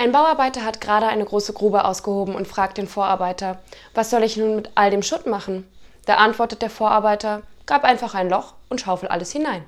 Ein Bauarbeiter hat gerade eine große Grube ausgehoben und fragt den Vorarbeiter, was soll ich nun mit all dem Schutt machen? Da antwortet der Vorarbeiter, grab einfach ein Loch und schaufel alles hinein.